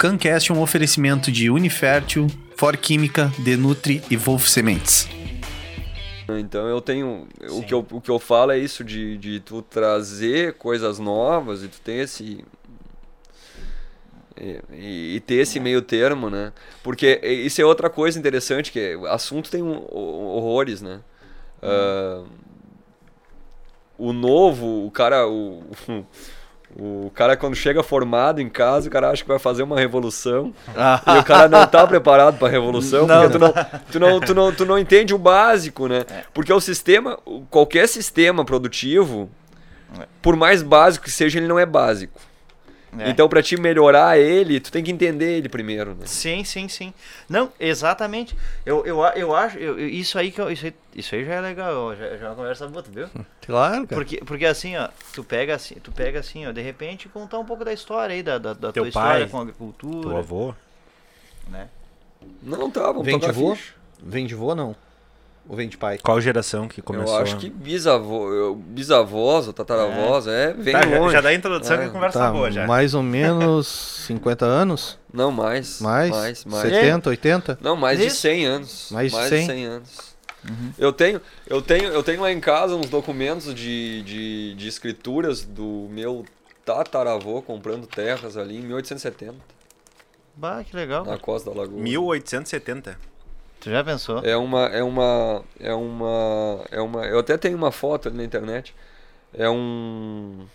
CanCast é um oferecimento de Unifértil, For Química, Denutri e Wolf Sementes. Então eu tenho. O que eu, o que eu falo é isso, de, de tu trazer coisas novas e tu ter esse. E, e ter esse meio termo, né? Porque isso é outra coisa interessante, que assunto tem um, horrores, né? Uh, o novo, o cara. O, o cara, quando chega formado em casa, o cara acha que vai fazer uma revolução. e o cara não tá preparado pra revolução, não, porque tu não, tu, não, tu, não, tu não entende o básico, né? É. Porque o sistema, qualquer sistema produtivo, por mais básico que seja, ele não é básico. É. Então, para te melhorar ele, tu tem que entender ele primeiro. Né? Sim, sim, sim. Não, exatamente. Eu, eu, eu acho. Eu, isso, aí que eu, isso, aí, isso aí já é legal, já, já é uma conversa boa, tu viu? Claro, cara. Porque, porque assim, ó, tu pega assim, tu pega assim, ó, de repente contar um pouco da história aí, da, da, da tua pai, história com a agricultura. Teu avô. Né? Não, tá, vamos Vem de avô? Vem de avô, não? Ou vem de pai? Qual geração que começou? Eu acho que bisavô, bisavós ou tataravós, é, é vem tá, longe. Já dá a introdução é. que conversa tá, boa já. Mais ou menos 50 anos? Não, mais. Mais? Mais, mais. 70, 80? Não, mais Isso? de 100 anos. Mais, mais de 100? de 100 anos. Uhum. Eu, tenho, eu, tenho, eu tenho lá em casa uns documentos de, de, de escrituras do meu tataravô comprando terras ali em 1870. Bah, que legal. Na costa da lagoa. 1870? Tu já pensou? É uma, é uma, é uma, é uma. Eu até tenho uma foto ali na internet. É um,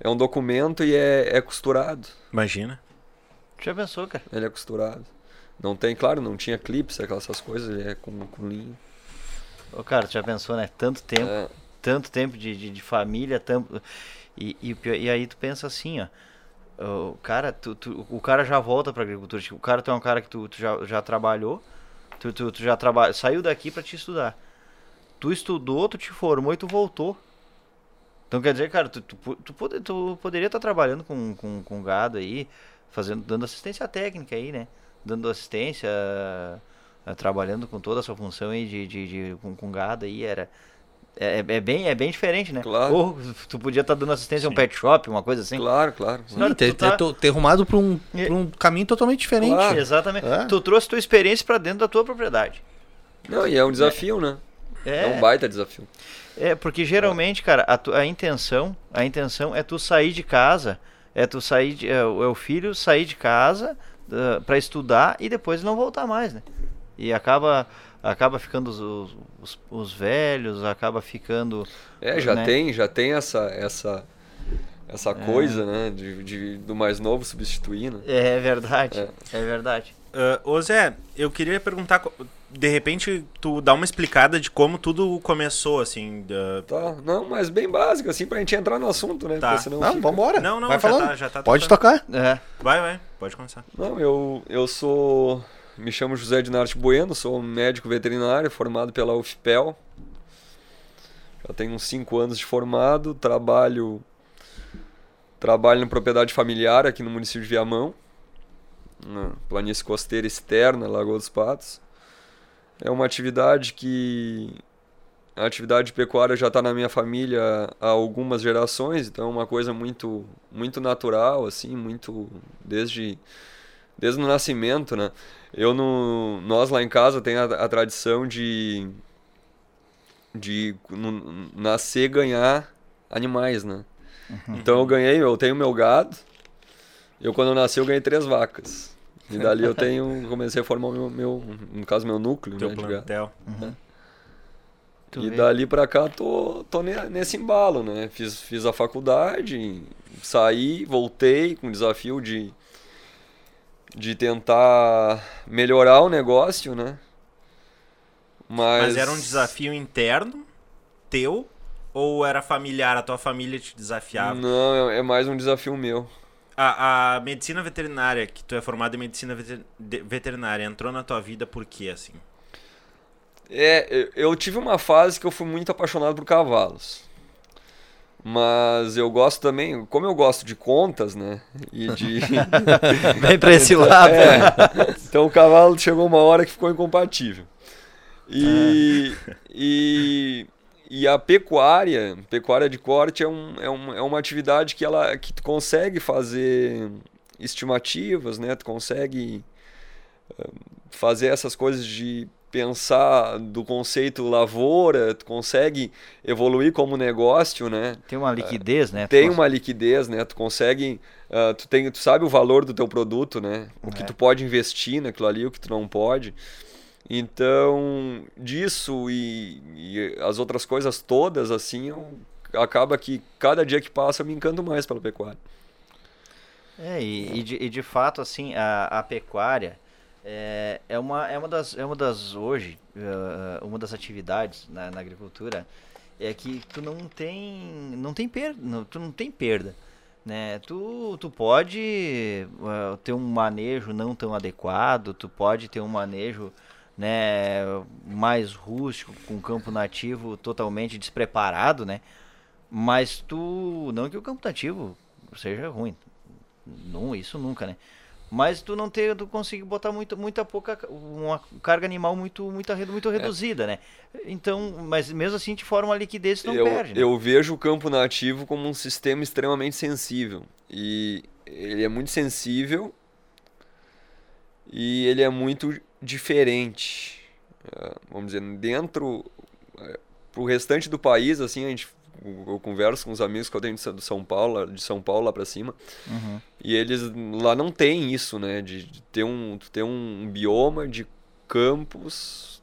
é um documento e é, é costurado. Imagina. Tu já pensou, cara? Ele é costurado. Não tem, claro, não tinha clips, aquelas essas coisas. Ele é com, com linha. Ô, cara, tu já pensou, né? Tanto tempo, é. tanto tempo de, de, de família, tanto e, e, e aí tu pensa assim, ó cara, tu, tu, o cara já volta pra agricultura. Tipo, o cara tu é um cara que tu, tu já, já trabalhou, tu, tu, tu já trabalha, saiu daqui para te estudar. Tu estudou, tu te formou e tu voltou. Então quer dizer, cara, tu, tu, tu, tu poderia estar tá trabalhando com, com, com gado aí, fazendo, dando assistência técnica aí, né? Dando assistência, uh, trabalhando com toda a sua função aí de, de, de com, com gado aí, era é, é, é, bem, é bem diferente, né? Claro. Ou tu podia estar tá dando assistência Sim. a um pet shop, uma coisa assim. Claro, claro. Sim, ter, tá... ter, ter rumado para um, um caminho totalmente diferente. Claro. Exatamente. É. Tu trouxe tua experiência para dentro da tua propriedade. Não, e é um desafio, né? É, é um baita desafio. É, porque geralmente, cara, a, tu, a intenção, a intenção é tu sair de casa, é tu sair, de, é, é o filho sair de casa uh, para estudar e depois não voltar mais, né? E acaba acaba ficando os, os, os, velhos, acaba ficando. É, já né? tem, já tem essa essa essa é. coisa, né, de, de, do mais novo substituir, né? É verdade, é, é verdade. Uh, ô Zé, eu queria perguntar, de repente, tu dá uma explicada de como tudo começou, assim. Uh... Tá, não, mas bem básico, assim, pra gente entrar no assunto, né? Tá. Senão não, fica... vambora. Não, não, vai já falando. Tá, já tá Pode tocar. É. Vai, vai, pode começar. Não, eu, eu sou me chamo José Dinarte Bueno, sou médico veterinário formado pela UFPEL. Já tenho uns 5 anos de formado, trabalho trabalho na propriedade familiar aqui no município de Viamão, na planície costeira externa, Lagoa dos Patos. É uma atividade que a atividade de pecuária já está na minha família há algumas gerações, então é uma coisa muito muito natural assim, muito desde desde o nascimento, né? Eu no, nós lá em casa tem a, a tradição de de no, nascer ganhar animais, né? Uhum. Então eu ganhei, eu tenho meu gado. Eu quando eu nasci eu ganhei três vacas. E dali eu tenho, comecei a formar meu, meu no caso meu núcleo, Teu né, plantel. Uhum. E vê. dali pra cá tô, tô nesse embalo, né? Fiz, fiz a faculdade, saí, voltei com o desafio de de tentar melhorar o negócio, né? Mas... Mas era um desafio interno teu ou era familiar? A tua família te desafiava? Não, é, é mais um desafio meu. A, a medicina veterinária, que tu é formado em medicina veterinária, entrou na tua vida por quê, assim? É, eu tive uma fase que eu fui muito apaixonado por cavalos. Mas eu gosto também, como eu gosto de contas, né? E de. Vem pra esse lado. É, então o cavalo chegou uma hora que ficou incompatível. E, ah. e, e a pecuária, pecuária de corte, é, um, é, um, é uma atividade que ela que tu consegue fazer estimativas, né? Tu consegue fazer essas coisas de pensar do conceito lavoura, tu consegue evoluir como negócio, né? Tem uma liquidez, né? Tem uma liquidez, né? Tu consegue, uh, tu tem, tu sabe o valor do teu produto, né? O é. que tu pode investir naquilo ali, o que tu não pode. Então, disso e, e as outras coisas todas, assim, eu, acaba que cada dia que passa eu me encanto mais pela pecuária. É, e, e, de, e de fato, assim, a, a pecuária, é, é, uma, é, uma das, é uma das, hoje, uh, uma das atividades na, na, agricultura é que tu não tem, não tem perda, não, tu não tem perda, né? Tu, tu pode uh, ter um manejo não tão adequado, tu pode ter um manejo né, mais rústico, com campo nativo totalmente despreparado, né? Mas tu, não que o campo nativo seja ruim, não, isso nunca, né? Mas tu não ter, tu consegue botar muito, muita pouca, uma carga animal muito, muito, muito é. reduzida, é. né? Então, mas mesmo assim te forma uma liquidez tu não eu, perde. Né? Eu vejo o campo nativo como um sistema extremamente sensível e ele é muito sensível e ele é muito diferente. É, vamos dizer, dentro é, para o restante do país, assim, a gente eu converso com os amigos que eu tenho de São Paulo, de São Paulo lá para cima, uhum. e eles lá não tem isso, né, de, de ter um ter um bioma de campos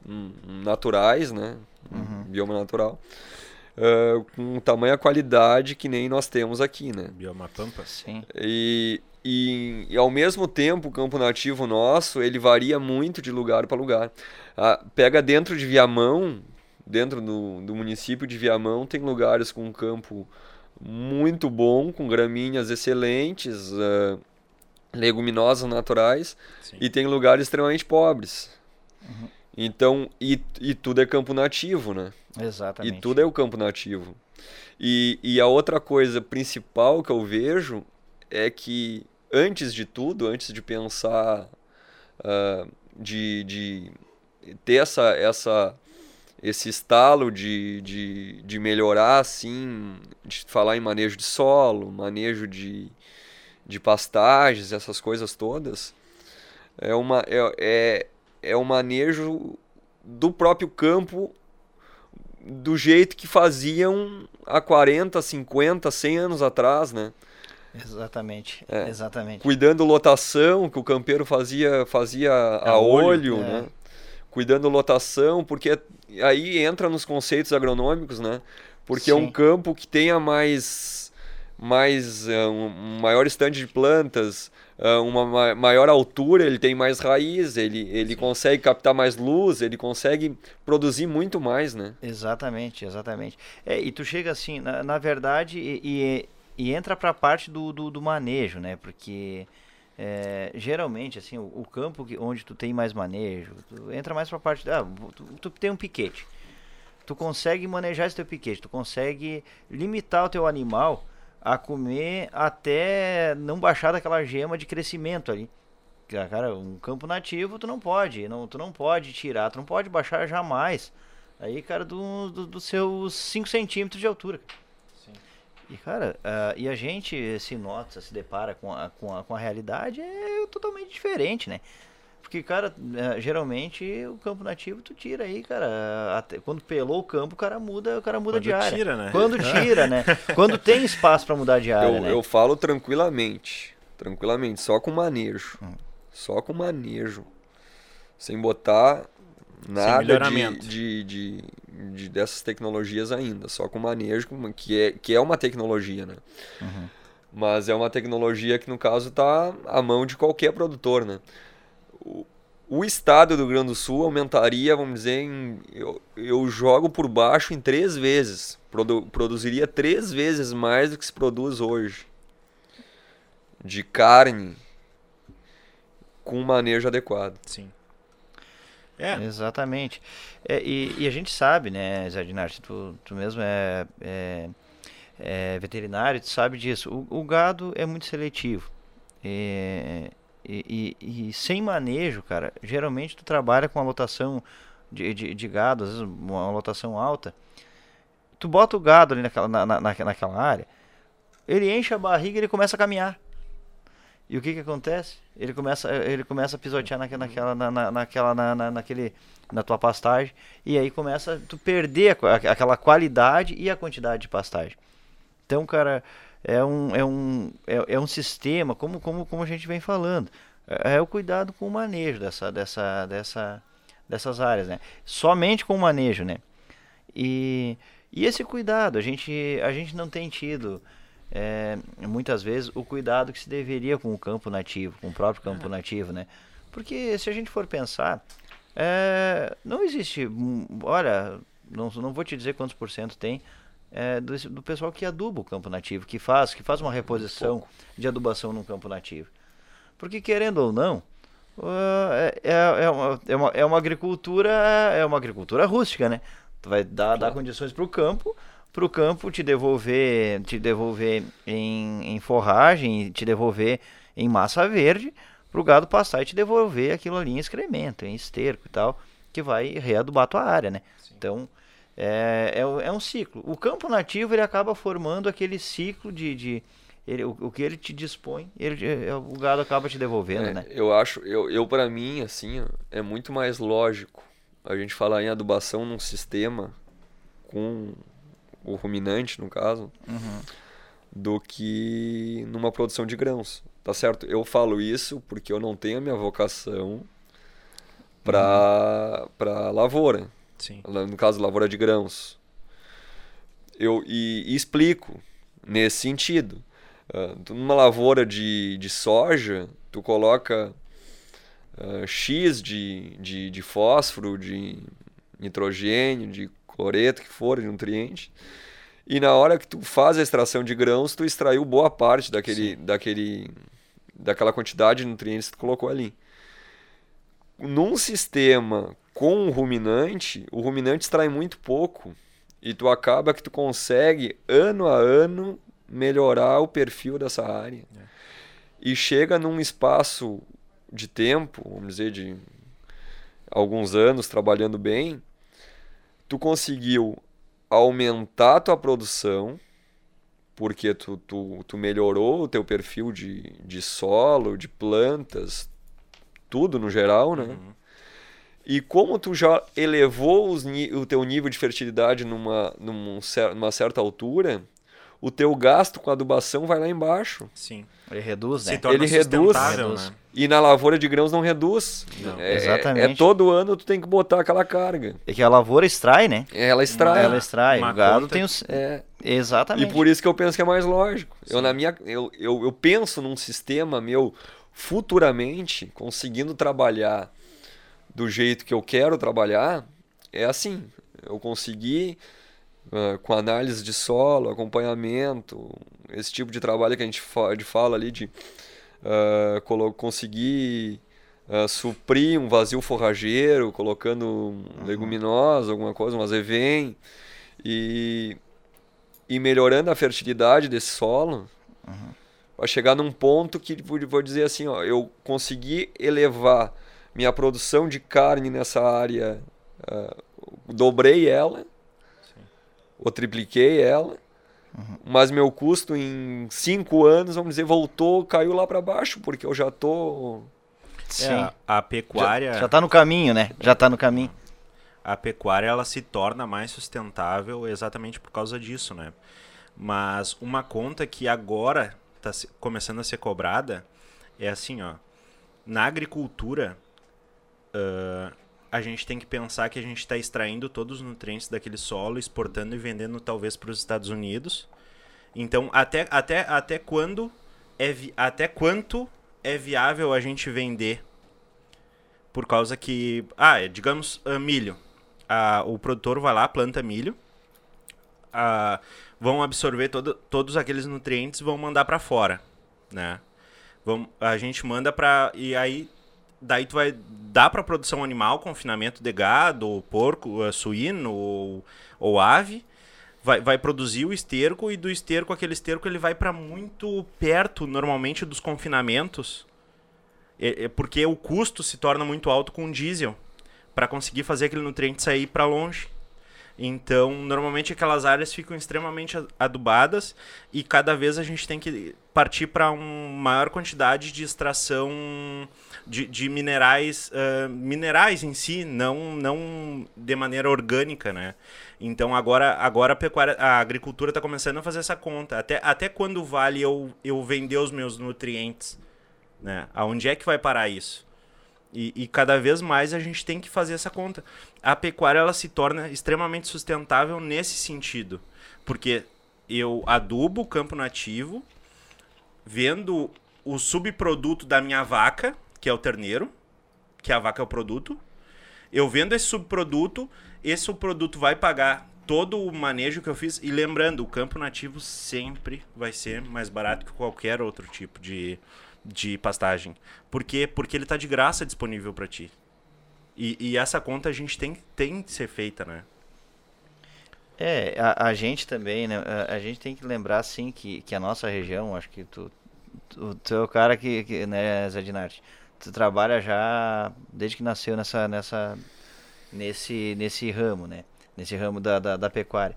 naturais, né, uhum. um bioma natural. Uh, com tamanha qualidade que nem nós temos aqui, né? Bioma Pampa? Sim. E, e, e, ao mesmo tempo, o campo nativo nosso, ele varia muito de lugar para lugar. Ah, pega dentro de Viamão, dentro do, do município de Viamão tem lugares com um campo muito bom, com gramíneas excelentes, uh, leguminosas naturais, Sim. e tem lugares extremamente pobres. Uhum. Então, e, e tudo é campo nativo, né? Exatamente. E tudo é o campo nativo. E, e a outra coisa principal que eu vejo é que, antes de tudo, antes de pensar, uh, de, de ter essa, essa esse estalo de, de, de melhorar, assim, de falar em manejo de solo, manejo de, de pastagens, essas coisas todas, é, uma, é, é, é um manejo do próprio campo do jeito que faziam há 40, 50, 100 anos atrás, né? Exatamente, é. exatamente. Cuidando lotação, que o campeiro fazia, fazia a, a olho, olho é. né? Cuidando lotação, porque aí entra nos conceitos agronômicos, né? Porque Sim. é um campo que tenha mais, mais uh, um maior estande de plantas, uh, uma ma maior altura, ele tem mais raiz, ele, ele consegue captar mais luz, ele consegue produzir muito mais, né? Exatamente, exatamente. É, e tu chega assim, na, na verdade, e, e, e entra para a parte do, do, do manejo, né? Porque... É, geralmente, assim, o, o, campo que, onde tu tem mais manejo, tu entra mais pra parte. Ah, tu, tu tem um piquete. Tu consegue manejar esse teu piquete, tu consegue limitar o teu animal a comer até não baixar daquela gema de crescimento ali. Cara, um campo nativo tu não pode, não, tu não pode tirar, tu não pode baixar jamais. Aí, cara, dos do, do seus 5 centímetros de altura. E, cara, uh, e a gente se nota, se depara com a, com, a, com a realidade é totalmente diferente, né? Porque, cara, uh, geralmente o campo nativo tu tira aí, cara. Até, quando pelou o campo, o cara muda, o cara muda quando de área. Tira, né? Quando tira, né? quando tem espaço para mudar de área. Eu, né? eu falo tranquilamente. Tranquilamente, só com manejo. Hum. Só com manejo. Sem botar nada de, de, de, de, dessas tecnologias ainda, só com manejo, que é, que é uma tecnologia, né? Uhum. Mas é uma tecnologia que, no caso, está à mão de qualquer produtor, né? O, o estado do Rio Grande do Sul aumentaria, vamos dizer, em, eu, eu jogo por baixo em três vezes. Produ, produziria três vezes mais do que se produz hoje. De carne com manejo adequado. Sim. É. Exatamente. É, e, e, a gente sabe, né, Zé Dinarte, tu, tu mesmo é, é, é, veterinário, tu sabe disso. O, o gado é muito seletivo. E, e, e, sem manejo, cara, geralmente tu trabalha com a lotação de, de, de, gado, às vezes uma lotação alta. Tu bota o gado ali naquela, na, na, naquela área, ele enche a barriga e ele começa a caminhar. E o que que acontece? Ele começa, ele começa a pisotear naquela, naquela, na, naquela, na, na, naquele, na tua pastagem e aí começa tu perder a, aquela qualidade e a quantidade de pastagem. Então, cara, é um, é um, é, é um sistema, como, como, como a gente vem falando, é, é o cuidado com o manejo dessa, dessa, dessa, dessas áreas, né? Somente com o manejo, né? E, e esse cuidado, a gente, a gente não tem tido é, muitas vezes o cuidado que se deveria com o campo nativo, com o próprio campo nativo, né? Porque se a gente for pensar, é, não existe, olha, não, não vou te dizer quantos por cento tem é, do, do, pessoal que aduba o campo nativo, que faz, que faz uma reposição de adubação no campo nativo. Porque querendo ou não, uh, é, é, uma, é, uma, é uma agricultura é uma agricultura rústica, né? Tu vai dar, dar condições para o campo, para o campo te devolver, te devolver em, em forragem, te devolver em massa verde, para o gado passar e te devolver aquilo ali em excremento, em esterco e tal, que vai readubar a tua área, né? Sim. Então, é, é, é, um ciclo. O campo nativo, ele acaba formando aquele ciclo de... de ele, o, o, que ele te dispõe, ele, é, o gado acaba te devolvendo, é, né? Eu acho, eu, eu para mim, assim, é muito mais lógico a gente falar em adubação num sistema com o ruminante, no caso, uhum. do que numa produção de grãos. Tá certo? Eu falo isso porque eu não tenho a minha vocação para uhum. para lavoura. Sim. No caso, lavoura de grãos. Eu, e, e explico nesse sentido. Uh, numa lavoura de, de soja, tu coloca uh, X de, de, de fósforo, de nitrogênio, de cloreto, que for, de nutriente. E na hora que tu faz a extração de grãos, tu extraiu boa parte daquele, daquele, daquela quantidade de nutrientes que tu colocou ali. Num sistema com o ruminante, o ruminante extrai muito pouco. E tu acaba que tu consegue, ano a ano, melhorar o perfil dessa área. É. E chega num espaço de tempo, vamos dizer, de alguns anos trabalhando bem, tu conseguiu aumentar a tua produção, porque tu, tu, tu melhorou o teu perfil de, de solo, de plantas, tudo no geral, né? Uhum. E como tu já elevou os, o teu nível de fertilidade numa, numa, numa certa altura, o teu gasto com adubação vai lá embaixo. Sim. Ele reduz, né? Ele reduz. Né? E na lavoura de grãos não reduz. Não. É, Exatamente. É, todo ano tu tem que botar aquela carga. É que a lavoura extrai, né? Ela extrai. Ela extrai. Uma o gado conta... tem os... É. Exatamente. E por isso que eu penso que é mais lógico. Eu, na minha, eu, eu, eu penso num sistema meu futuramente conseguindo trabalhar do jeito que eu quero trabalhar, é assim. Eu consegui uh, com análise de solo, acompanhamento, esse tipo de trabalho que a gente fala ali de uh, conseguir uh, suprir um vazio forrageiro, colocando uhum. leguminosa, alguma coisa, um azevém, e, e melhorando a fertilidade desse solo, uhum. vai chegar num ponto que, vou dizer assim, ó, eu consegui elevar minha produção de carne nessa área, uh, dobrei ela, ou tripliquei ela, uhum. mas meu custo em cinco anos, vamos dizer, voltou, caiu lá para baixo, porque eu já tô... Sim. É, a pecuária... Já, já tá no caminho, né? Já tá no caminho. A pecuária, ela se torna mais sustentável exatamente por causa disso, né? Mas uma conta que agora está começando a ser cobrada é assim, ó. Na agricultura, uh, a gente tem que pensar que a gente está extraindo todos os nutrientes daquele solo, exportando e vendendo talvez para os Estados Unidos. Então, até, até, até quando é vi... até quanto é viável a gente vender? Por causa que, ah, é, digamos, uh, milho. Uh, o produtor vai lá, planta milho, uh, vão absorver todo, todos aqueles nutrientes, vão mandar para fora, né? Vão, a gente manda para e aí daí tu vai dar para produção animal, confinamento de gado, ou porco, uh, suíno ou, ou ave, vai, vai produzir o esterco e do esterco, aquele esterco, ele vai para muito perto, normalmente, dos confinamentos, é, é porque o custo se torna muito alto com diesel para conseguir fazer aquele nutriente sair para longe. Então, normalmente aquelas áreas ficam extremamente adubadas e cada vez a gente tem que partir para uma maior quantidade de extração de, de minerais, uh, minerais em si, não, não de maneira orgânica, né? Então agora, agora a, pecuária, a agricultura está começando a fazer essa conta. Até, até quando vale eu, eu vender os meus nutrientes? Né? Aonde é que vai parar isso? E, e, cada vez mais a gente tem que fazer essa conta. A pecuária ela se torna extremamente sustentável nesse sentido. Porque eu adubo o campo nativo, vendo o subproduto da minha vaca, que é o terneiro, que a vaca é o produto. Eu vendo esse subproduto, esse subproduto vai pagar todo o manejo que eu fiz. E lembrando, o campo nativo sempre vai ser mais barato que qualquer outro tipo de, de pastagem. Por quê? Porque ele está de graça disponível para ti. E, e, essa conta a gente tem, tem que ser feita, né? É, a, a gente também, né? A, a, gente tem que lembrar, assim, que, que a nossa região, acho que tu, tu, tu é o cara que, que né, Zé Dinarte, tu trabalha já desde que nasceu nessa, nessa, nesse, nesse ramo, né? Nesse ramo da, da, da pecuária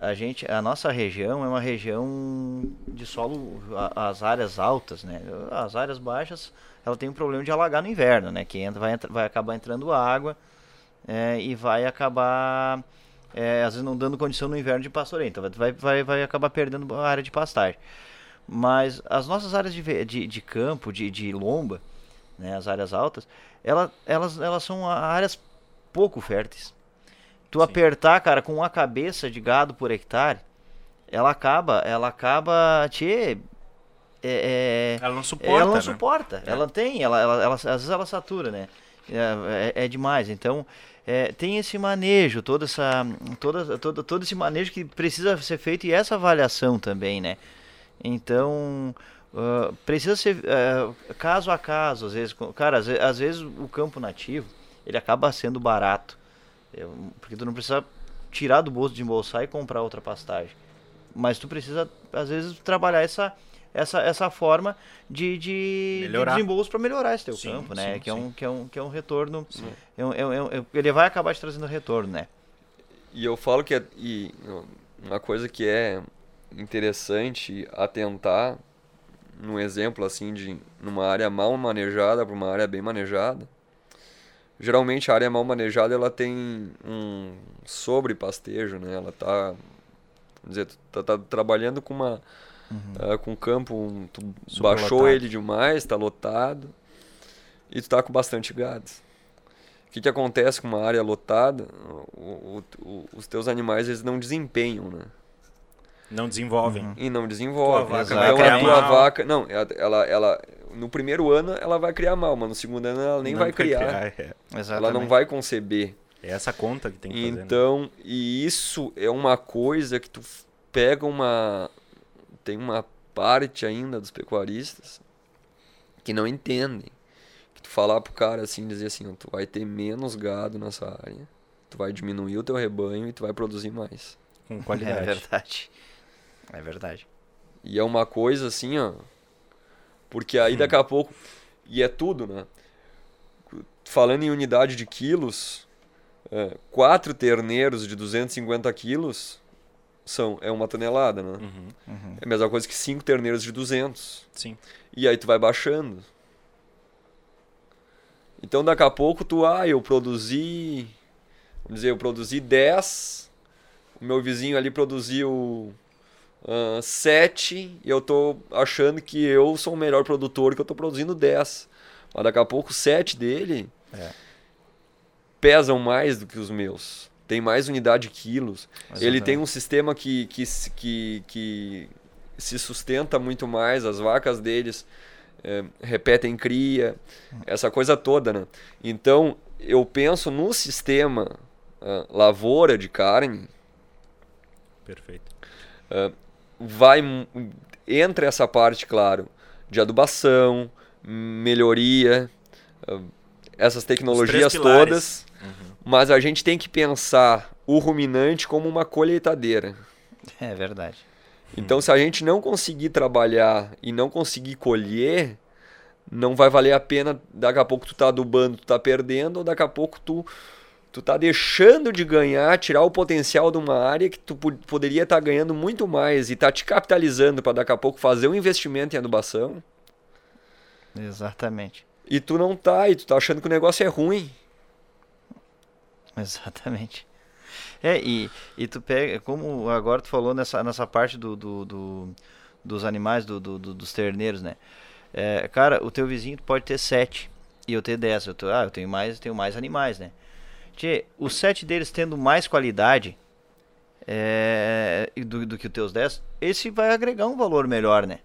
a gente a nossa região é uma região de solo as áreas altas né? As áreas baixas ela tem um problema de alagar no inverno né? Que entra, vai, vai acabar entrando água é, e vai acabar é, às vezes não dando condição no inverno de pastoreio então vai, vai, vai acabar perdendo a área de pastagem. Mas as nossas áreas de, de, de campo de, de lomba né? As áreas altas ela, elas elas são áreas pouco férteis Tu Sim. apertar, cara, com uma cabeça de gado por hectare, ela acaba, ela acaba te é, é, ela não suporta. Ela não né? suporta. É. Ela tem, ela, ela, ela, às vezes ela satura, né? É, é, é demais. Então, é, tem esse manejo, toda essa, toda, todo, todo esse manejo que precisa ser feito e essa avaliação também, né? Então, uh, precisa ser uh, caso a caso, às vezes, cara, às, às vezes o campo nativo ele acaba sendo barato. Eu, porque tu não precisa tirar do bolso, de embolsar e comprar outra pastagem. Mas tu precisa, às vezes, trabalhar essa, essa, essa forma de, de, de desembolso para melhorar esse teu sim, campo, né? Sim, que, é um, que, é um, que é um retorno. É um, é um, é um, ele vai acabar te trazendo retorno, né? E eu falo que é, e uma coisa que é interessante atentar num exemplo assim de numa área mal manejada para uma área bem manejada geralmente a área mal manejada ela tem um sobrepastejo, né? Ela tá, vamos dizer, tá, tá trabalhando com uma uhum. uh, com campo, um, tu Super baixou lotado. ele demais, está lotado e tu tá com bastante gado. O que, que acontece com uma área lotada? O, o, o, os teus animais eles não desempenham, né? Não desenvolvem. Uhum. E não desenvolvem. Tua vaca então a tua vaca, não, ela, ela, no primeiro ano ela vai criar mal, mas no segundo ano ela nem não vai criar. criar é. Ela não vai conceber. É essa conta que tem que fazer. Né? Então, né? e isso é uma coisa que tu pega uma tem uma parte ainda dos pecuaristas que não entendem. Que tu falar pro cara assim, dizer assim, tu vai ter menos gado nessa área, tu vai diminuir o teu rebanho e tu vai produzir mais. Com qualidade. É verdade. É verdade. E é uma coisa assim, ó, porque aí daqui a pouco. E é tudo, né? Falando em unidade de quilos, é, quatro terneiros de 250 quilos são, é uma tonelada, né? Uhum, uhum. É a mesma coisa que cinco terneiros de 200. Sim. E aí tu vai baixando. Então daqui a pouco tu, ah, eu produzi, vamos dizer, eu produzi 10, o meu vizinho ali produziu uh, 7 e eu tô achando que eu sou o melhor produtor que eu tô produzindo 10. Mas daqui a pouco 7 dele é. pesam mais do que os meus. Tem mais unidade de quilos. Exatamente. Ele tem um sistema que, que, que, que se sustenta muito mais. As vacas deles é, repetem cria, essa coisa toda, né? Então, eu penso no sistema uh, lavoura de carne. Perfeito. Uh, vai entra essa parte, claro, de adubação, melhoria, ah, essas tecnologias todas, uhum. mas a gente tem que pensar o ruminante como uma colheitadeira. É verdade. Então, uhum. se a gente não conseguir trabalhar e não conseguir colher, não vai valer a pena. Daqui a pouco tu tá adubando, tu tá perdendo, ou daqui a pouco tu tu tá deixando de ganhar, tirar o potencial de uma área que tu poderia estar tá ganhando muito mais e tá te capitalizando para daqui a pouco fazer um investimento em adubação. Exatamente. E tu não tá, e tu tá achando que o negócio é ruim. Exatamente. É, e, e tu pega, como agora tu falou nessa, nessa parte do, do, do dos animais, do, do, dos terneiros, né? É, cara, o teu vizinho pode ter sete e eu ter dez. Eu, tô, ah, eu tenho mais, eu tenho mais animais, né? Tchê, os sete deles tendo mais qualidade é, do, do que os teus 10, esse vai agregar um valor melhor, né?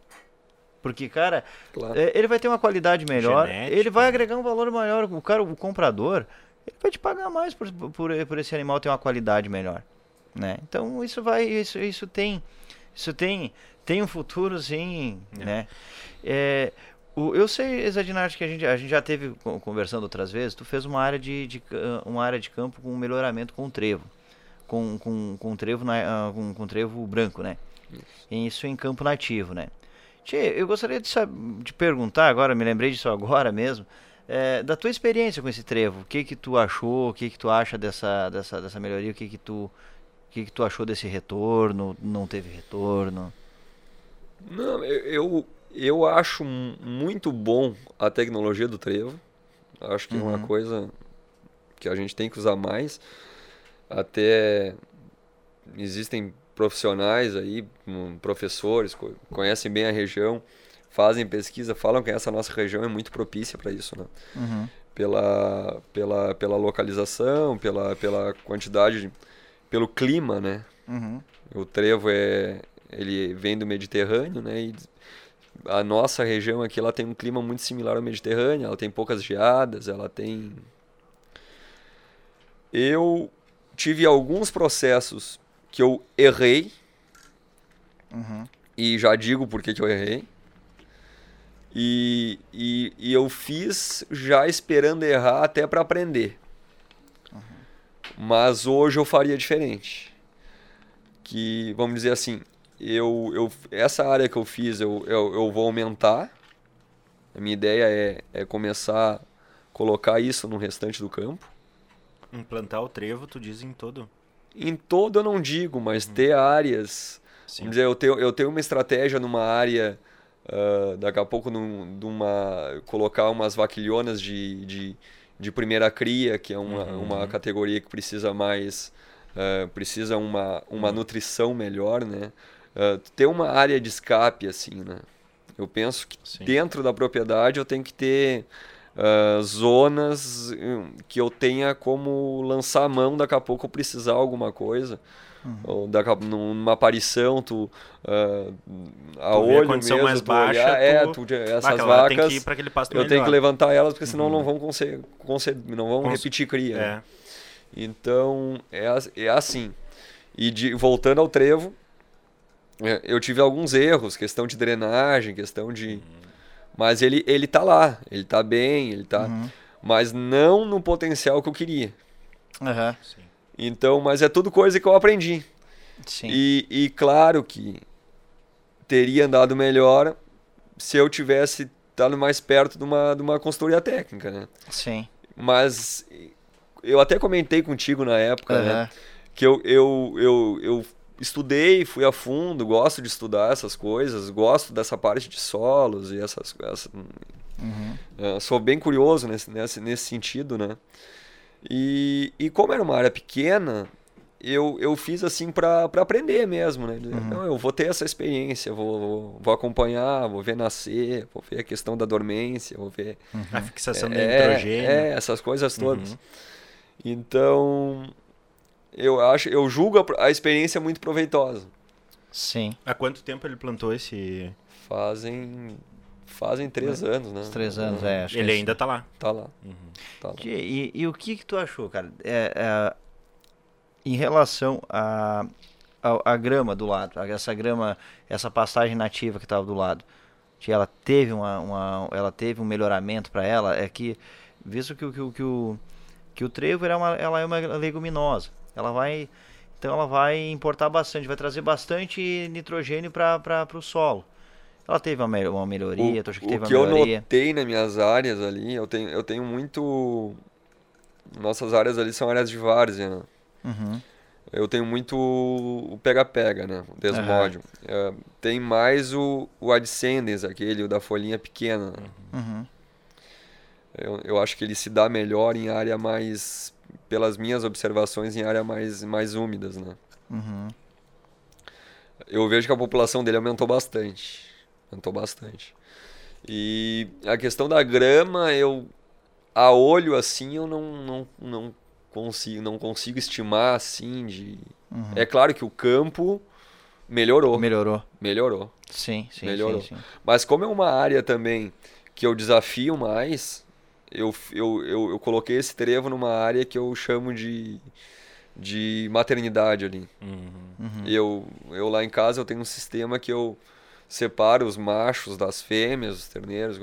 Porque, cara, claro. é, ele vai ter uma qualidade melhor, Genética. ele vai agregar um valor maior. O cara, o comprador, ele vai te pagar mais por, por, por esse animal ter uma qualidade melhor, né? Então isso vai, isso, isso tem, isso tem, tem um futuro, sim, é. né? É, o, eu sei, Exadinarte, que a gente, a gente já teve conversando outras vezes, tu fez uma área de, de uma área de campo com melhoramento com trevo. Com, com, com trevo na, ah, com, com trevo branco, né? Isso. Isso em campo nativo, né? Tchê, eu gostaria de, de perguntar agora, me lembrei disso agora mesmo, é, da tua experiência com esse trevo. O que que tu achou, o que que tu acha dessa, dessa, dessa melhoria, o que que tu, o que que tu achou desse retorno, não teve retorno? Não, eu, eu acho muito bom a tecnologia do trevo. Acho que uhum. é uma uhum. coisa que a gente tem que usar mais. Até existem profissionais aí, professores, conhecem bem a região, fazem pesquisa, falam que essa nossa região é muito propícia para isso, né? Uhum. Pela, pela, pela localização, pela, pela quantidade, de, pelo clima, né? Uhum. O trevo é, ele vem do Mediterrâneo, né? E a nossa região aqui ela tem um clima muito similar ao Mediterrâneo, ela tem poucas geadas, ela tem. Eu tive alguns processos que eu errei. Uhum. E já digo por que, que eu errei. E, e, e, eu fiz já esperando errar até para aprender. Uhum. Mas hoje eu faria diferente. Que, vamos dizer assim, eu, eu, essa área que eu fiz eu, eu, eu vou aumentar. A minha ideia é, é começar a colocar isso no restante do campo. Implantar o trevo, tu diz em todo? Em todo eu não digo, mas hum. ter áreas. Sim. Vamos dizer, eu tenho, eu tenho uma estratégia numa área, uh, daqui a pouco, num, numa, colocar umas vaquilhonas de, de, de primeira cria, que é uma, uhum. uma categoria que precisa mais. Uh, precisa uma, uma uhum. nutrição melhor, né? Uh, ter uma área de escape, assim, né? Eu penso que Sim. dentro da propriedade eu tenho que ter uh, zonas hum, que eu tenha como lançar a mão daqui a pouco eu precisar alguma coisa. Uhum. Ou daqui a, numa aparição, tu uh, a tu olho mesmo, mais tu baixa, olhar, é, tu, essas vacas, que eu melhor. tenho que levantar elas porque senão uhum. não vão conseguir, não vão Cons repetir cria. Né? É. Né? Então é, é assim. E de, voltando ao trevo, eu tive alguns erros, questão de drenagem, questão de. Uhum. Mas ele, ele tá lá, ele tá bem, ele tá. Uhum. Mas não no potencial que eu queria. Uhum. Então, mas é tudo coisa que eu aprendi. Sim. E, e claro que teria andado melhor se eu tivesse estado mais perto de uma, de uma consultoria técnica, né? Sim. Mas eu até comentei contigo na época, né? Que eu, eu, eu, eu estudei, fui a fundo, gosto de estudar essas coisas, gosto dessa parte de solos e essas coisas. Uhum. Uh, sou bem curioso nesse, nesse, nesse sentido, né? E, e como era uma área pequena, eu, eu fiz assim para aprender mesmo, né? Uhum. Não, eu vou ter essa experiência, vou, vou, vou, acompanhar, vou ver nascer, vou ver a questão da dormência, vou ver... Uhum. A fixação é, do nitrogênio. É, essas coisas todas. Uhum. Então, eu acho, eu julgo a, a experiência muito proveitosa. Sim. Há quanto tempo ele plantou esse? Fazem fazem três é. anos, né? Os três anos, uhum. é. ele ainda está lá. Tá lá. Uhum. Tá lá. E, e, o que que tu achou, cara? É, é, em relação a, a, a, grama do lado, essa grama, essa pastagem nativa que estava do lado, que ela teve uma, uma, ela teve um melhoramento para ela, é que visto que, que, que o que o trevo é uma, ela é uma leguminosa, ela vai então ela vai importar bastante, vai trazer bastante nitrogênio para o solo. Ela teve uma, uma melhoria, o, que teve o que eu notei nas minhas áreas ali, eu tenho, eu tenho muito nossas áreas ali são áreas de várzea, né? Uhum. Eu tenho muito o pega-pega, né? O desmódio. Uhum. tem mais o, o Adcendens, aquele o da folhinha pequena. Né? Uhum. Eu, eu acho que ele se dá melhor em área mais, pelas minhas observações, em área mais, mais úmidas, né? Uhum. Eu vejo que a população dele aumentou bastante. Aumentou bastante. E a questão da grama, eu a olho assim eu não, não, não consigo não consigo estimar assim de uhum. é claro que o campo melhorou melhorou melhorou sim sim melhorou sim, sim. mas como é uma área também que eu desafio mais eu, eu, eu, eu, coloquei esse trevo numa área que eu chamo de de maternidade ali uhum. Uhum. eu eu lá em casa eu tenho um sistema que eu separo os machos das fêmeas os terneiros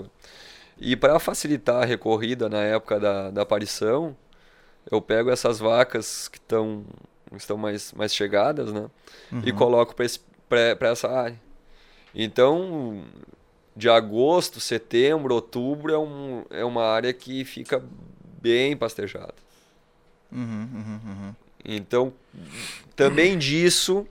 e para facilitar a recorrida na época da, da aparição, eu pego essas vacas que tão, estão mais, mais chegadas, né? Uhum. E coloco para essa área. Então, de agosto, setembro, outubro é, um, é uma área que fica bem pastejada. Uhum, uhum, uhum. Então, também disso,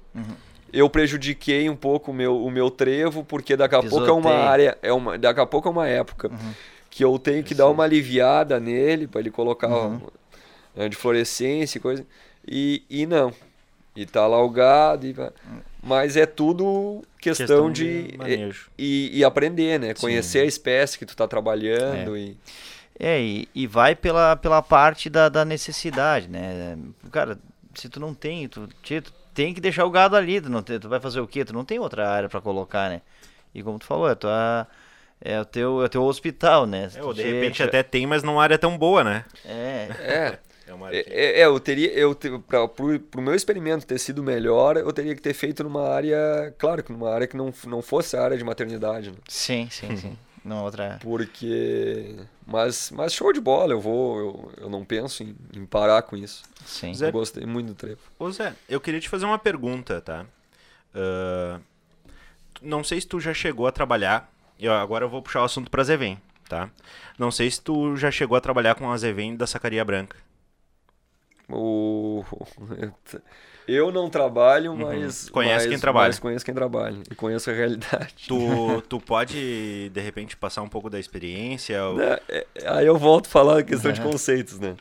eu prejudiquei um pouco o meu, o meu trevo, porque daqui a pouco é uma área, é uma, daqui a pouco é uma época Uhum. que eu tenho que dar uma aliviada nele para ele colocar Uhum. né, de fluorescência e coisa. E, e não. E tá lá o gado. E, vai- mas é tudo questão, de. manejo. E, e aprender, né? Conhecer a espécie que tu tá trabalhando. E, É, e, e vai pela, pela parte da, da necessidade, né? Cara, se tu não tem, tu, tu tem que deixar o gado ali, tu, não tem, tu vai fazer o quê? Tu não tem outra área pra colocar, né? E como tu falou, é, tua, é, o, teu, é o teu hospital, né? Se É, ou de repente até tem, mas numa área tão boa, né? É, é. É uma área que- É, é, eu teria, eu te, pra, pro, pro meu experimento ter sido melhor, eu teria que ter feito numa área, claro que numa área que não, não fosse a área de maternidade, né? sim, sim, sim. Não, outra... Porque, mas, mas show de bola, eu vou, eu, eu não penso em, em parar com isso. Sim. Zé- Eu gostei muito do trevo. Ô Zé, eu queria te fazer uma pergunta, tá? Ah, não sei se tu já chegou a trabalhar. E ó, agora eu vou puxar o assunto pra Zevem, tá? Não sei se tu já chegou a trabalhar com a Zevem da Sacaria Branca. O... Eu não trabalho, mas. Uhum. Conhece mas- quem trabalha. Mas conheço quem trabalha. E conheço a realidade. Tu, tu pode, de repente, passar um pouco da experiência? ou- É, é, Aí eu volto a falar a questão de conceitos, né?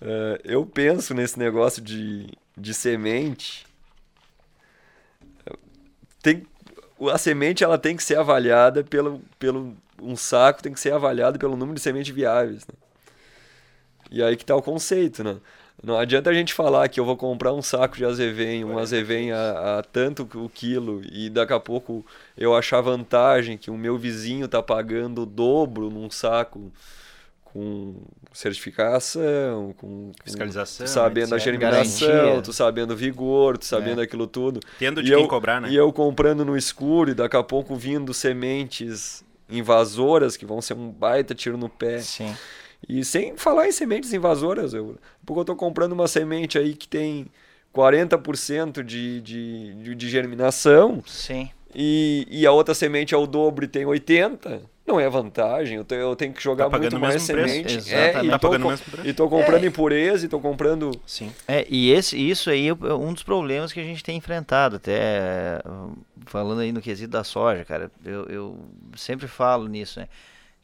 É, eu penso nesse negócio de, de semente. Tem, a semente ela tem que ser avaliada pelo, pelo. Um saco tem que ser avaliado pelo número de sementes viáveis. Né? E aí que tá o conceito, né? Não adianta a gente falar que eu vou comprar um saco de azevém, um azevém a, a tanto o quilo, e daqui a pouco eu achar vantagem que o meu vizinho tá pagando o dobro num saco com certificação, com, com Fiscalização, sabendo a germinação, Garantia. tu sabendo o vigor, tu sabendo aquilo tudo. Tendo E de quem eu- cobrar, né? E eu comprando no escuro e daqui a pouco vindo sementes invasoras que vão ser um baita tiro no pé. Sim. E sem falar em sementes invasoras, eu, porque eu tô comprando uma semente aí que tem 40% de, de, de, de germinação Sim. e, e a outra semente é o dobro e tem 80%, não é vantagem. Eu, te- eu tenho que jogar Tá pagando muito mais semente. Exatamente. É, e Tá tô com- mesmo preço. E tô comprando É. impureza e tô comprando. Sim. É, e esse, isso aí é um dos problemas que a gente tem enfrentado, até é, falando aí no quesito da soja, cara, eu, eu sempre falo nisso, né?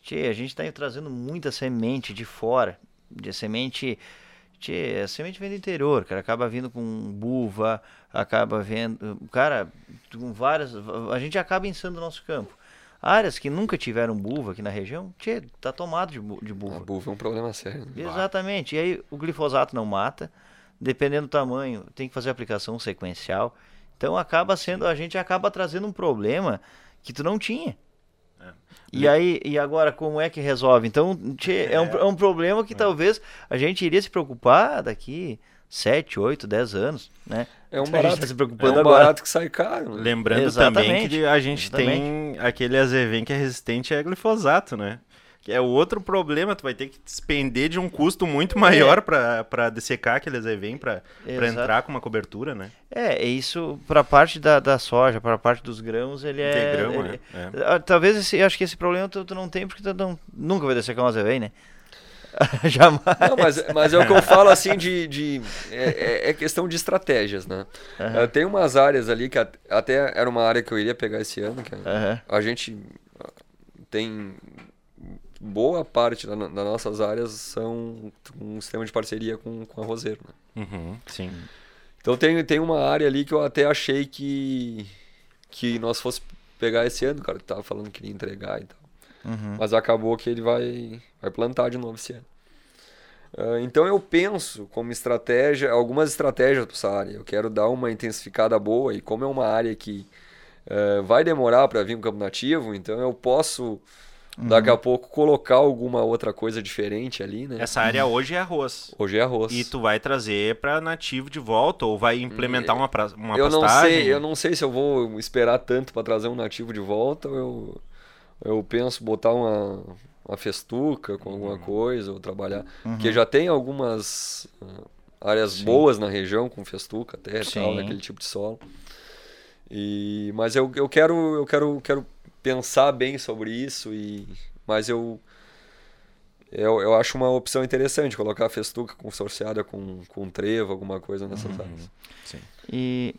Tchê, a gente está trazendo muita semente de fora, de semente, tchê, a semente vem do interior, cara, acaba vindo com buva, acaba vendo, cara, com várias, a gente acaba insando o nosso campo. Áreas que nunca tiveram buva aqui na região, tchê, tá tomado de, de A buva. buva é um problema sério. né? Exatamente. E aí o glifosato não mata, dependendo do tamanho, tem que fazer aplicação sequencial. Então acaba sendo, a gente acaba trazendo um problema que tu não tinha. É. E aí, e agora como é que resolve? Então, tchê, é. um, é um problema que talvez a gente iria se preocupar daqui 7, 8, 10 anos, né? É um gente barato, tá se é preocupando um agora. barato que sai caro. né? Lembrando também Exatamente, que a gente tem aquele azevém que é resistente a glifosato, né? Que é o outro problema, tu vai ter que despender de um custo muito maior pra para dessecar aquele azevém, pra pra Exato. entrar com uma cobertura, né? É, isso para a parte da, da soja, para a parte dos grãos, ele é. Tem grão, ele- é. Ah, Talvez esse, eu acho que esse problema tu, tu não tem porque tu não, nunca vai dessecar um azevém, né? Jamais. Não, mas, mas é o que eu falo assim de. de é, é, é questão de estratégias, né? Aham. Tem umas áreas ali que at- até era uma área que eu iria pegar esse ano, que é- Aham. a gente tem boa parte da das nossas áreas são um sistema de parceria com, com a Roseiro, né? Uhum, sim. Então tem, tem uma área ali que eu até achei que que nós fosse pegar esse ano, cara, que tava falando que queria entregar e tal. Uhum. Mas acabou que ele vai, vai plantar de novo esse ano. Ah, então eu penso como estratégia, algumas estratégias para essa área. Eu quero dar uma intensificada boa e como é uma área que eh, vai demorar para vir um campo nativo, então eu posso daqui a pouco colocar alguma outra coisa diferente ali, né? Essa área hoje é arroz. Hoje é arroz. E tu vai trazer pra nativo de volta ou vai implementar uma, pra, uma eu não sei, eu não sei se eu vou esperar tanto para trazer um nativo de volta ou eu, eu penso botar uma, uma festuca com alguma coisa ou trabalhar, porque já tem algumas ah, áreas boas na região com festuca até e tal, Sim. naquele tipo de solo. E mas eu, eu quero eu quero quero pensar bem sobre isso e mas eu eu, eu acho uma opção interessante colocar a festuca consorciada com, com trevo, alguma coisa nessas áreas. Sim. E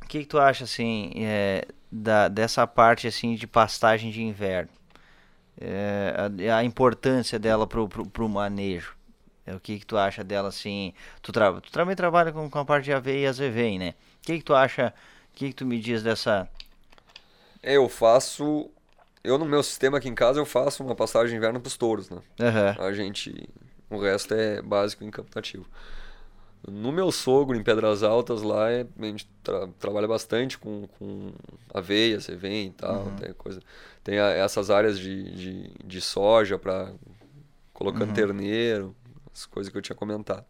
o que, que tu acha assim é, da, dessa parte assim de pastagem de inverno? É, a, a importância dela pro, pro, pro manejo. É, o que, que tu acha dela assim? Tu, tra tu também trabalha com, com a parte de aveia e azevém, né? O que, que tu acha? O que, que tu me diz dessa? É, Eu faço. Eu no meu sistema aqui em casa eu faço uma passagem de inverno pros touros, né? Aham. A gente. O resto é básico em campo nativo. No meu sogro, em Pedras Altas, lá é- a gente tra- trabalha bastante com, com aveia, vem e tal, tem coisa. Tem a- essas áreas de, de, de soja para colocando terneiro, as coisas que eu tinha comentado.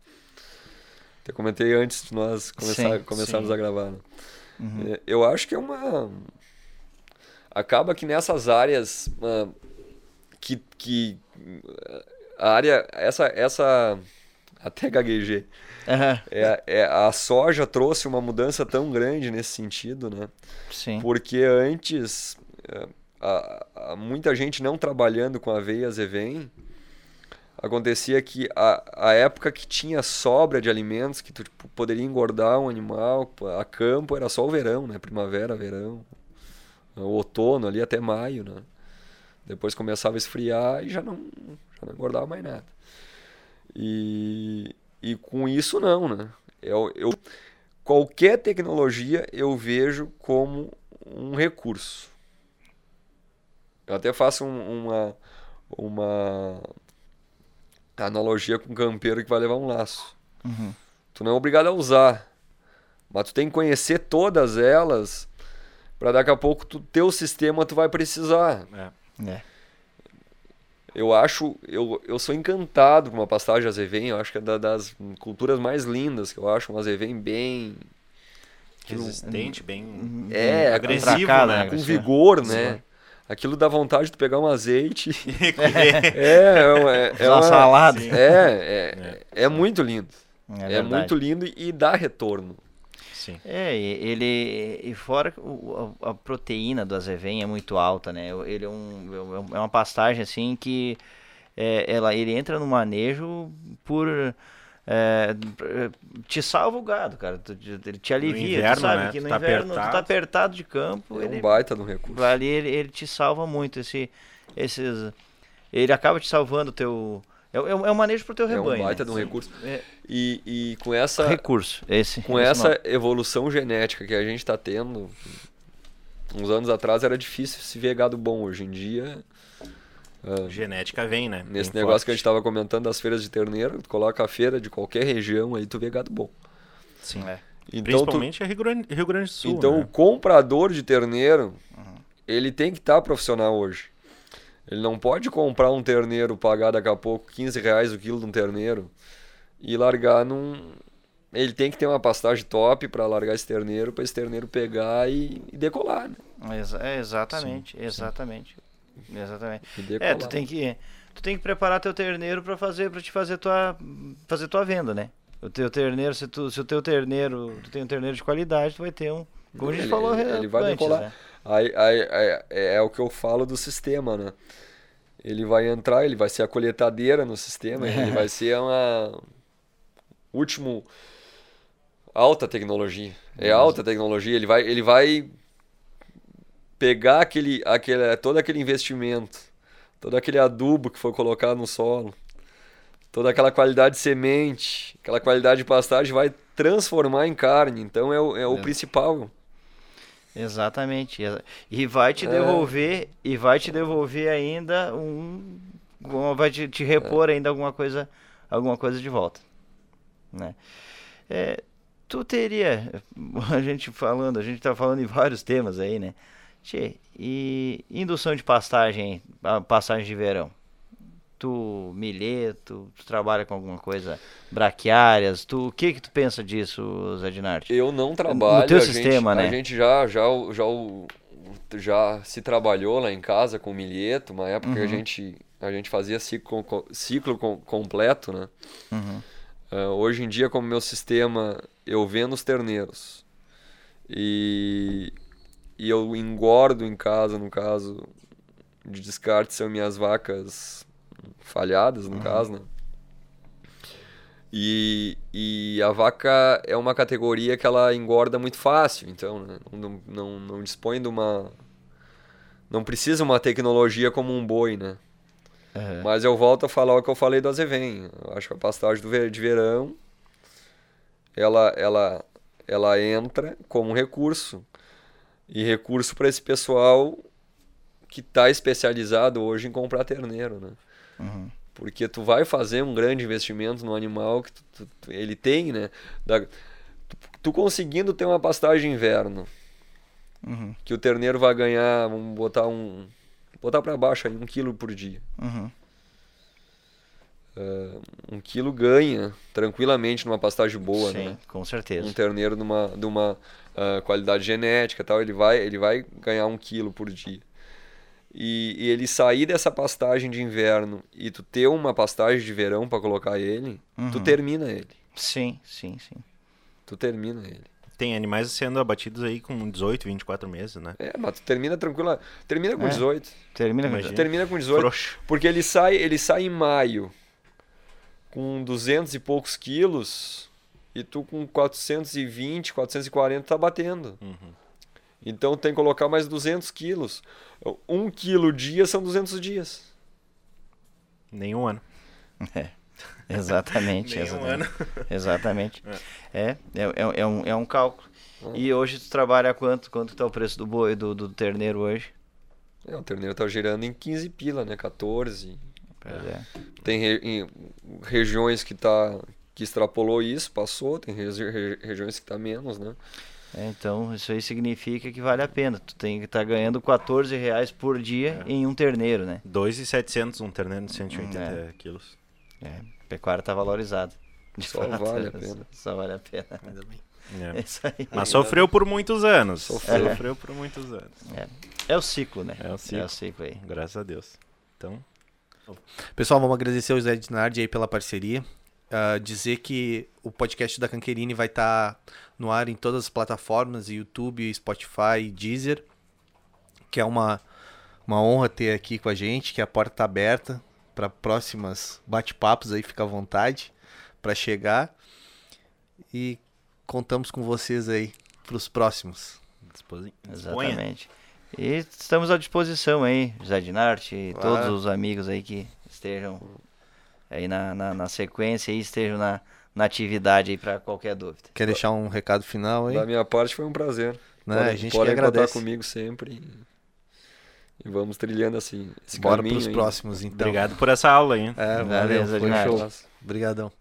Até comentei antes de nós começar, Sim, começarmos sim. a gravar. Né? É, Eu acho que é uma. Acaba que nessas áreas ah, que, que a área, essa, essa até gaguejei. Aham. É, é, a soja trouxe uma mudança tão grande nesse sentido, né? Sim. Porque antes, eh, a, a- muita gente não trabalhando com aveia zevém, acontecia que a, a época que tinha sobra de alimentos, que tu tipo, poderia engordar um animal, a campo era só o verão, né? Primavera, verão, o outono ali até maio, né? Depois começava a esfriar e já não, já não engordava mais nada. E, e com isso não, né? Eu, eu, qualquer tecnologia eu vejo como um recurso. Eu até faço um- uma, uma analogia com um campeiro que vai levar um laço. Uhum. Tu não é obrigado a usar, mas tu tem que conhecer todas elas para daqui a pouco tu, teu sistema tu vai precisar. É. É. Eu acho, eu, eu sou encantado com uma pastagem azevém, eu acho que é da- das culturas mais lindas, que eu acho um azevém bem Resistente, bem É, agressivo, atracado, né? né? com vigor, né? Aquilo dá vontade de tu pegar um azeite. E comer. É, é, uma- é, Fazer uma salada. Sim. é, é, é muito lindo. É, É, muito lindo e dá retorno. Sim. É, e- ele e fora o- a, a proteína do azevém é muito alta, né? Ele é, um, é uma pastagem assim que é, ela, ele entra no manejo por é, te salva o gado, cara. Ele te alivia, inverno, tu sabe né? que no tá inverno tu tá apertado. apertado de campo, É ele um baita de um recurso. ali ele, ele te salva muito esse esses ele acaba te salvando o teu é, é um é um manejo pro teu É um rebanho. baita né? de um recurso. É, E, e com essa, recurso, esse. com esse essa nome. evolução genética que a gente está tendo, uns anos atrás era difícil se ver gado bom. Hoje em dia, ah, Genética vem, né? nesse Bem negócio que a forte. gente estava comentando das feiras de terneiro, tu coloca a feira de qualquer região aí tu vê gado bom. Sim. É. Então, tu, Principalmente é Rio Grande, Rio Grande do Sul. então o né? comprador de terneiro, ele tem que estar profissional hoje. Ele não pode comprar um terneiro, pagar daqui a pouco 15 reais o quilo de um terneiro e largar num. Ele tem que ter uma pastagem top para largar esse terneiro, para esse terneiro pegar e, e decolar, né? É, exatamente, exatamente. Exatamente. E decolar. É, tu tem que tu tem que preparar teu terneiro para fazer para te fazer tua fazer tua venda, né? O teu terneiro, se tu se o teu terneiro, tu tem um terneiro de qualidade, tu vai ter um, como a gente Ele- falou ele- ele vai antes, decolar. né? Aí, aí- aí- é, o que eu falo do sistema, né? ele vai entrar, ele vai ser a colheitadeira no sistema, ele vai ser uma último alta tecnologia. É alta tecnologia, ele vai ele vai pegar aquele aquele todo aquele investimento, todo aquele adubo que foi colocado no solo, toda aquela qualidade de semente, aquela qualidade de pastagem vai transformar em carne. Então é o, é o é. principal. Exatamente. E vai te é. devolver, é. e vai te devolver ainda um. Vai te, te repor é. ainda alguma coisa, alguma coisa de volta. Né? É, tu teria, a gente falando, a gente tá falando em vários temas aí, né? Tchê, e indução de pastagem, pastagem de verão? Tu milheto, tu trabalha com alguma coisa braquiárias, tu o que que tu pensa disso, Zé Dinarte? Eu não trabalho, no teu sistema, gente, né? A gente já já já já se trabalhou lá em casa com milheto, uma época uhum. que a gente a gente fazia ciclo, ciclo completo, né? Uhum. Uh, hoje em dia, como meu sistema, eu vendo os terneiros e, e eu engordo em casa, no caso de descarte, são minhas vacas falhadas, no uhum. caso, né? E, e a vaca é uma categoria que ela engorda muito fácil, então né? não, não, não dispõe de uma. Não precisa uma tecnologia como um boi, né? Uhum. Mas eu volto a falar o que eu falei do azevém. Eu acho que a pastagem do de verão ela, ela, ela entra como recurso. E recurso para esse pessoal que está especializado hoje em comprar terneiro, né? Uhum. Porque tu vai fazer um grande investimento no animal que tu, tu, ele tem, né? Da, tu, tu, conseguindo ter uma pastagem inverno, uhum. que o terneiro vai ganhar, vamos botar um. botar para baixo aí, um quilo por dia. Uhum. Uh, um quilo ganha tranquilamente numa pastagem boa, Sim, né? com certeza. Um terneiro de uma, de uma uh, qualidade genética tal, ele vai, ele vai ganhar um quilo por dia. E, e, ele sair dessa pastagem de inverno e tu ter uma pastagem de verão para colocar ele, uhum. tu termina ele. Sim, sim, sim. Tu termina ele. Tem animais sendo abatidos aí com 18, 24 meses, né? É, mas tu termina tranquila. Termina com é, 18. Termina com 18. Termina com 18. Frouxo. Porque ele sai, ele sai em maio com 200 e poucos quilos e tu com 420, 440 tá batendo. Uhum. Então tem que colocar mais 200 quilos. Um quilo dia são 200 dias. Nenhum ano. É. Exatamente. Nenhum exatamente. ano. exatamente. É. É, é, é, um, é um cálculo. É. E hoje tu trabalha quanto? Quanto está o preço do boi, do, do terneiro hoje? É, o terneiro tá girando em 15 pila, né? 14. É. Tem re, regiões que tá que extrapolou isso, passou, tem re, regiões que tá menos, né? É, então, isso aí significa que vale a pena. Tu tem que estar tá ganhando 14 reais por dia é. em um terneiro, né? 2,700 um terneiro de 180 é. quilos. É, pecuária está valorizado. Só fato, vale a pena. Só vale a pena. Ainda bem. É. Mas sofreu por muitos anos. Sofreu, sofreu por muitos anos. É. é. o ciclo, né? É o ciclo. É o ciclo aí. Graças a Deus. Então. Pessoal, vamos agradecer ao Zé Dinardi aí pela parceria uh, dizer que o podcast da Canquerini vai estar tá no ar em todas as plataformas, YouTube, Spotify, Deezer, que é uma, uma honra ter aqui com a gente, que a porta está aberta para próximas bate-papos aí, fica à vontade para chegar. E contamos com vocês aí para os próximos. Exatamente. E estamos à disposição aí, José Dinarte e claro. todos os amigos aí que estejam aí na, na, na sequência e estejam na, na atividade aí para qualquer dúvida. Quer deixar um recado final aí? Da minha parte foi um prazer. Né? Podem, a gente podem contar comigo sempre. E vamos trilhando assim. Esse Bora para os próximos, então. Obrigado por essa aula aí. É, valeu, valeu foi show. Obrigadão.